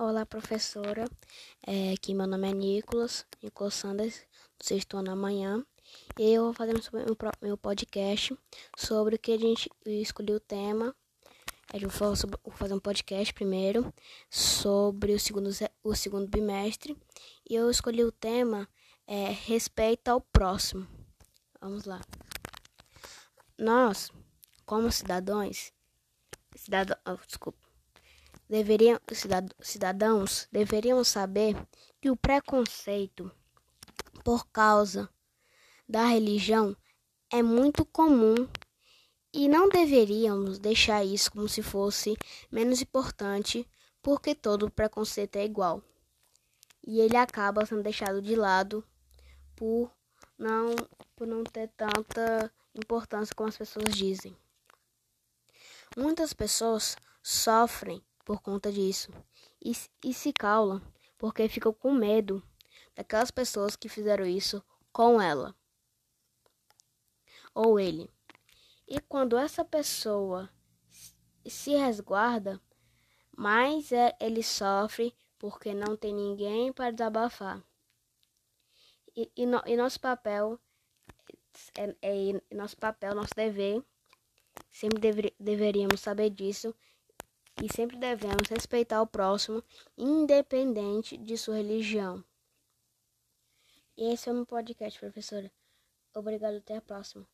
Olá, professora. É, aqui meu nome é Nicolas, Nicolas Sanders, do sexto ano amanhã. E eu vou fazer meu, meu podcast sobre o que a gente escolheu o tema. Eu vou fazer um podcast primeiro sobre o segundo, o segundo bimestre. E eu escolhi o tema é, Respeito ao próximo. Vamos lá. Nós, como cidadãos, cidadão, oh, desculpa deveriam, cidadãos deveriam saber que o preconceito por causa da religião é muito comum e não deveríamos deixar isso como se fosse menos importante, porque todo preconceito é igual. E ele acaba sendo deixado de lado por não, por não ter tanta importância como as pessoas dizem. Muitas pessoas sofrem por conta disso e, e se calam porque ficam com medo daquelas pessoas que fizeram isso com ela ou ele. E quando essa pessoa se resguarda, mais é, ele sofre porque não tem ninguém para desabafar. E, e, no, e nosso papel é, é, nosso papel, nosso dever, sempre dever, deveríamos saber disso e sempre devemos respeitar o próximo, independente de sua religião. E esse é o meu podcast, professora. Obrigado, até a próxima.